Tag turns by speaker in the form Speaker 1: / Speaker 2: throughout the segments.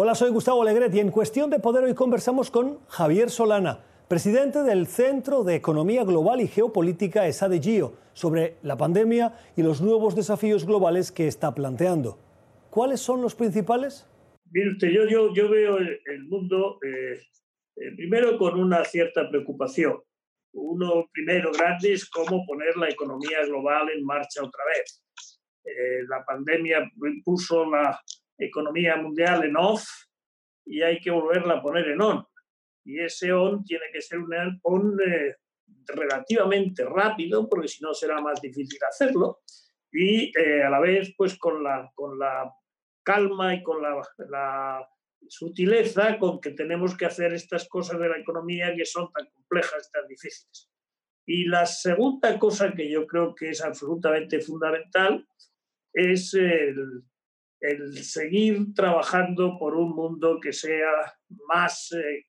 Speaker 1: Hola, soy Gustavo Alegret y en Cuestión de Poder hoy conversamos con Javier Solana, presidente del Centro de Economía Global y Geopolítica ESADE-GIO, sobre la pandemia y los nuevos desafíos globales que está planteando. ¿Cuáles son los principales?
Speaker 2: Mire usted, yo, yo, yo veo el, mundo eh, eh, primero con una cierta preocupación. Uno primero grande es cómo poner la economía global en marcha otra vez. Eh, la pandemia puso la economía mundial en off y hay que volverla a poner en on. Y ese on tiene que ser un on eh, relativamente rápido, porque si no será más difícil hacerlo, y eh, a la vez pues con la, con la calma y con la, la, sutileza con que tenemos que hacer estas cosas de la economía que son tan complejas, tan difíciles. Y la segunda cosa que yo creo que es absolutamente fundamental es el, el seguir trabajando por un mundo que sea más, eh,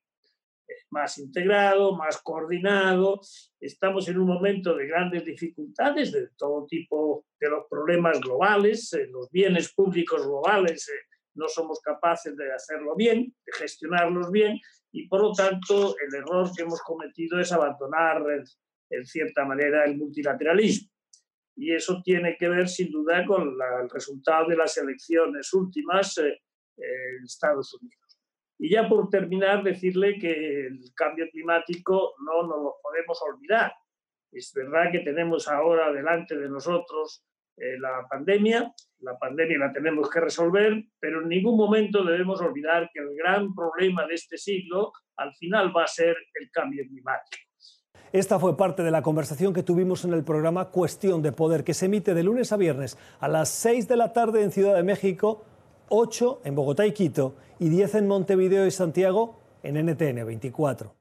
Speaker 2: más integrado, más coordinado. Estamos en un momento de grandes dificultades de todo tipo de los problemas globales, eh, los bienes públicos globales. Eh, no somos capaces de hacerlo bien, de gestionarlos bien, y por lo tanto el error que hemos cometido es abandonar en cierta manera el multilateralismo y eso tiene que ver sin duda con el resultado de las elecciones últimas eh, en Estados Unidos. Y ya por terminar, decirle que el cambio climático no nos lo podemos olvidar. Es verdad que tenemos ahora delante de nosotros eh, la pandemia, la pandemia la tenemos que resolver, pero en ningún momento debemos olvidar que el gran problema de este siglo al final va a ser el cambio climático.
Speaker 1: Esta fue parte de la conversación que tuvimos en el programa Cuestión de Poder, que se emite de lunes a viernes a las 6 de la tarde en Ciudad de México, 8 en Bogotá y Quito y 10 en Montevideo y Santiago en NTN 24.